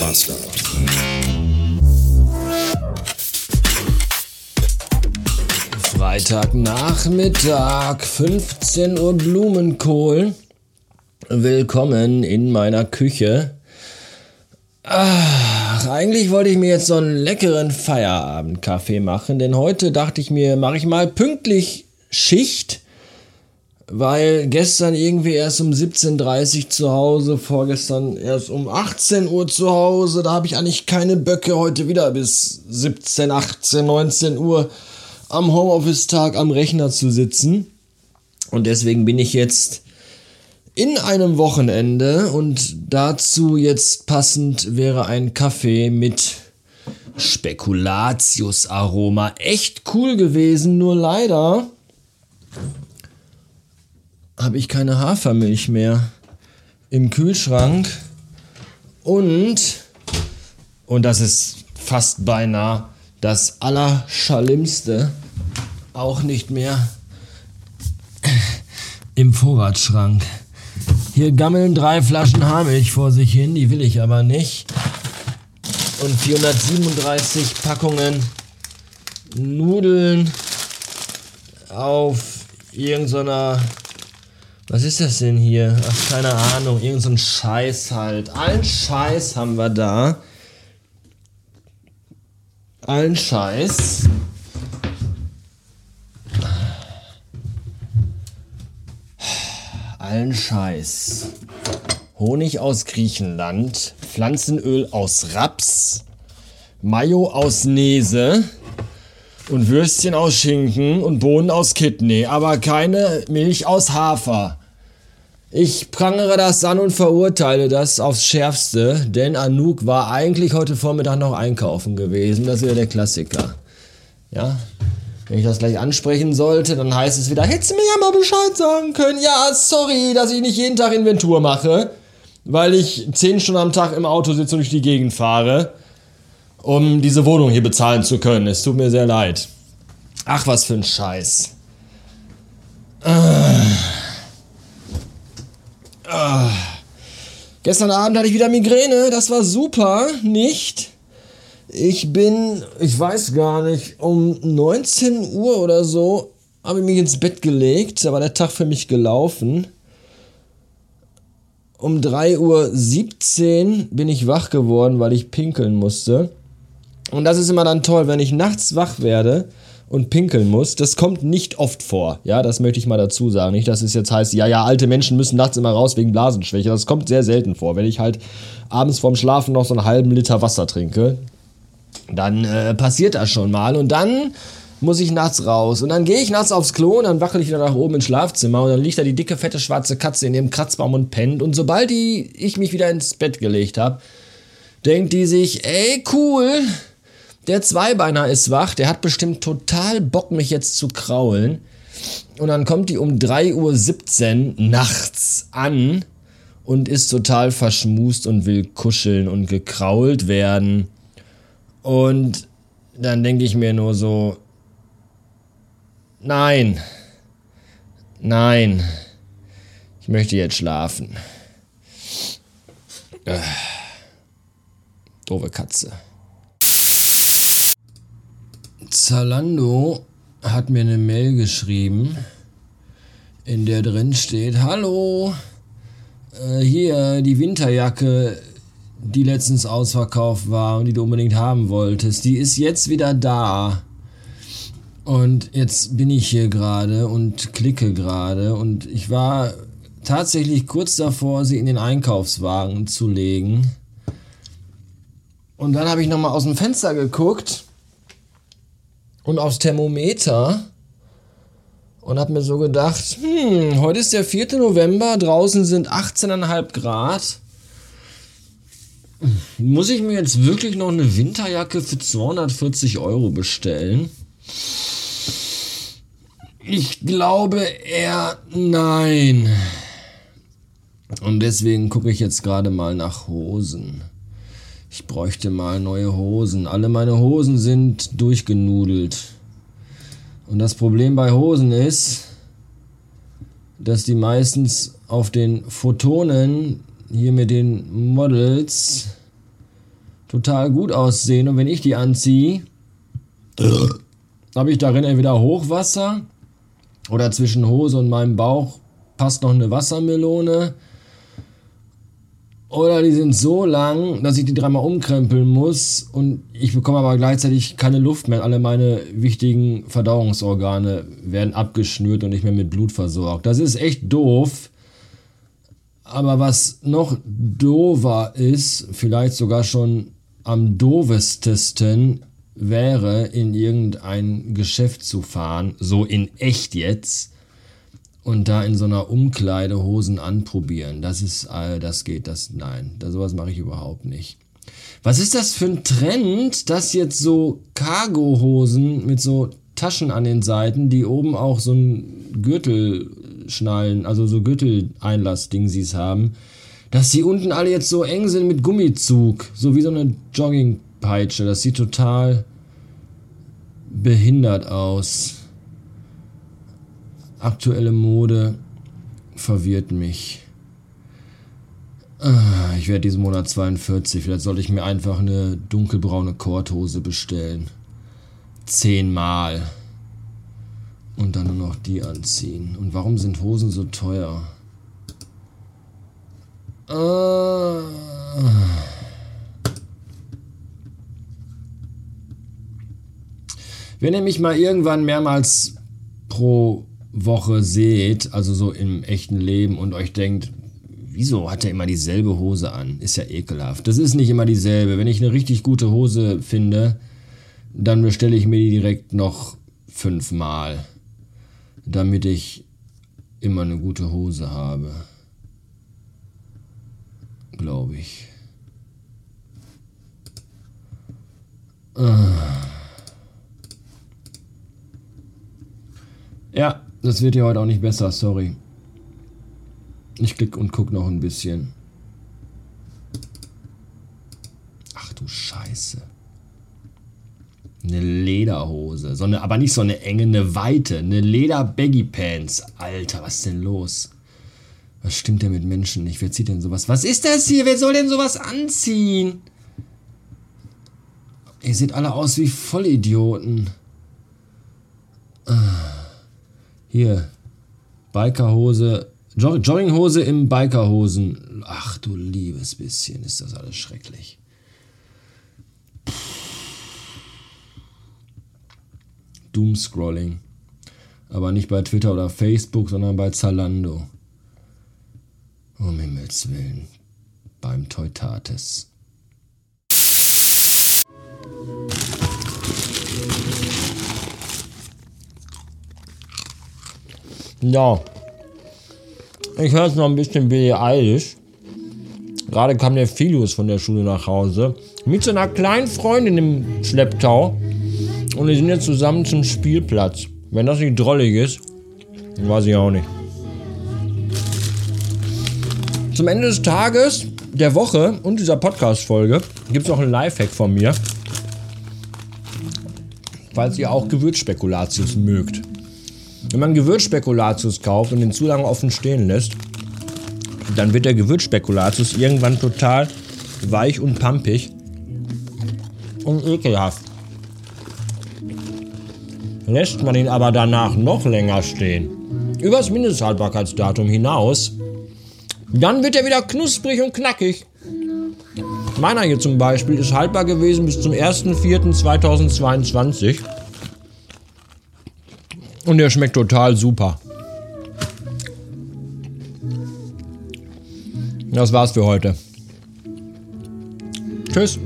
Master. Freitagnachmittag, 15 Uhr Blumenkohl. Willkommen in meiner Küche. Ach, eigentlich wollte ich mir jetzt so einen leckeren Feierabendkaffee machen, denn heute dachte ich mir, mache ich mal pünktlich Schicht, weil gestern irgendwie erst um 17.30 Uhr zu Hause, vorgestern erst um 18 Uhr zu Hause, da habe ich eigentlich keine Böcke, heute wieder bis 17, 18, 19 Uhr am Homeoffice-Tag am Rechner zu sitzen. Und deswegen bin ich jetzt in einem Wochenende und dazu jetzt passend wäre ein Kaffee mit Spekulatius-Aroma. Echt cool gewesen, nur leider habe ich keine Hafermilch mehr im Kühlschrank und und das ist fast beinahe das Allerschallimste auch nicht mehr im Vorratsschrank. Hier gammeln drei Flaschen Haarmilch vor sich hin, die will ich aber nicht. Und 437 Packungen Nudeln auf irgendeiner. Was ist das denn hier? Ach, keine Ahnung. Irgend so ein Scheiß halt. Allen Scheiß haben wir da allen Scheiß. Allen Scheiß. Honig aus Griechenland, Pflanzenöl aus Raps, Mayo aus Nese und Würstchen aus Schinken und Bohnen aus Kidney, aber keine Milch aus Hafer. Ich prangere das an und verurteile das aufs Schärfste, denn Anouk war eigentlich heute Vormittag noch einkaufen gewesen. Das ist ja der Klassiker. Ja, wenn ich das gleich ansprechen sollte, dann heißt es wieder, hättest du mir ja mal Bescheid sagen können. Ja, sorry, dass ich nicht jeden Tag Inventur mache, weil ich zehn Stunden am Tag im Auto sitze und durch die Gegend fahre, um diese Wohnung hier bezahlen zu können. Es tut mir sehr leid. Ach, was für ein Scheiß. Gestern Abend hatte ich wieder Migräne, das war super, nicht? Ich bin, ich weiß gar nicht, um 19 Uhr oder so habe ich mich ins Bett gelegt, da war der Tag für mich gelaufen. Um 3.17 Uhr bin ich wach geworden, weil ich pinkeln musste. Und das ist immer dann toll, wenn ich nachts wach werde und pinkeln muss. Das kommt nicht oft vor. Ja, das möchte ich mal dazu sagen. Nicht, dass es jetzt heißt, ja, ja, alte Menschen müssen nachts immer raus wegen Blasenschwäche. Das kommt sehr selten vor. Wenn ich halt abends vorm Schlafen noch so einen halben Liter Wasser trinke, dann äh, passiert das schon mal. Und dann muss ich nachts raus. Und dann gehe ich nachts aufs Klo und dann wackel ich wieder nach oben ins Schlafzimmer und dann liegt da die dicke, fette, schwarze Katze in ihrem Kratzbaum und pennt. Und sobald die, ich mich wieder ins Bett gelegt habe, denkt die sich, ey, cool, der Zweibeiner ist wach, der hat bestimmt total Bock, mich jetzt zu kraulen. Und dann kommt die um 3.17 Uhr nachts an und ist total verschmust und will kuscheln und gekrault werden. Und dann denke ich mir nur so, nein, nein, ich möchte jetzt schlafen. Äh, doofe Katze. Zalando hat mir eine Mail geschrieben, in der drin steht, hallo, äh, hier die Winterjacke, die letztens ausverkauft war und die du unbedingt haben wolltest, die ist jetzt wieder da. Und jetzt bin ich hier gerade und klicke gerade und ich war tatsächlich kurz davor, sie in den Einkaufswagen zu legen. Und dann habe ich nochmal aus dem Fenster geguckt und aufs Thermometer und habe mir so gedacht, hm, heute ist der 4. November, draußen sind 18,5 Grad. Muss ich mir jetzt wirklich noch eine Winterjacke für 240 Euro bestellen? Ich glaube eher nein. Und deswegen gucke ich jetzt gerade mal nach Hosen. Ich bräuchte mal neue Hosen. Alle meine Hosen sind durchgenudelt. Und das Problem bei Hosen ist, dass die meistens auf den Photonen hier mit den Models total gut aussehen. Und wenn ich die anziehe, habe ich darin entweder Hochwasser oder zwischen Hose und meinem Bauch passt noch eine Wassermelone. Oder die sind so lang, dass ich die dreimal umkrempeln muss und ich bekomme aber gleichzeitig keine Luft mehr. Alle meine wichtigen Verdauungsorgane werden abgeschnürt und nicht mehr mit Blut versorgt. Das ist echt doof. Aber was noch dover ist, vielleicht sogar schon am dovestesten, wäre, in irgendein Geschäft zu fahren, so in echt jetzt, und da in so einer Umkleide Hosen anprobieren. Das ist, äh, das geht, das, nein, da sowas mache ich überhaupt nicht. Was ist das für ein Trend, dass jetzt so Cargo-Hosen mit so Taschen an den Seiten, die oben auch so ein Gürtelschnallen, also so Gürteleinlass-Dingsies haben, dass die unten alle jetzt so eng sind mit Gummizug, so wie so eine Joggingpeitsche. Das sieht total behindert aus. Aktuelle Mode verwirrt mich. Ah, ich werde diesen Monat 42. Vielleicht sollte ich mir einfach eine dunkelbraune Korthose bestellen. Zehnmal. Und dann nur noch die anziehen. Und warum sind Hosen so teuer? Ah. Wenn ihr mich mal irgendwann mehrmals pro Woche seht, also so im echten Leben und euch denkt, wieso hat er immer dieselbe Hose an? Ist ja ekelhaft. Das ist nicht immer dieselbe. Wenn ich eine richtig gute Hose finde, dann bestelle ich mir die direkt noch fünfmal, damit ich immer eine gute Hose habe. Glaube ich. Ah. Ja, das wird ja heute auch nicht besser, sorry. Ich klick und guck noch ein bisschen. Ach du Scheiße. Eine Lederhose. So eine, aber nicht so eine enge, eine weite. Eine Leder-Baggy-Pants. Alter, was ist denn los? Was stimmt denn mit Menschen nicht? Wer zieht denn sowas? Was ist das hier? Wer soll denn sowas anziehen? Ihr seht alle aus wie Vollidioten. Ah. Hier, Bikerhose, Jog Jogginghose im Bikerhosen. Ach du liebes bisschen, ist das alles schrecklich. Doomscrolling. Aber nicht bei Twitter oder Facebook, sondern bei Zalando. Um Himmels Willen. Beim Teutates. Ja. Ich höre jetzt noch ein bisschen Billie Eilish. Gerade kam der Filius von der Schule nach Hause. Mit so einer kleinen Freundin im Schlepptau. Und die sind jetzt zusammen zum Spielplatz. Wenn das nicht drollig ist, weiß ich auch nicht. Zum Ende des Tages, der Woche und dieser Podcast-Folge gibt es noch einen Lifehack von mir. Falls ihr auch Gewürzspekulatius mögt. Wenn man Gewürzspekulatius kauft und den zu lange offen stehen lässt, dann wird der Gewürzspekulatius irgendwann total weich und pampig und ekelhaft. Lässt man ihn aber danach noch länger stehen, übers Mindesthaltbarkeitsdatum hinaus, dann wird er wieder knusprig und knackig. Meiner hier zum Beispiel ist haltbar gewesen bis zum 1.4.2022. Und der schmeckt total super. Das war's für heute. Tschüss.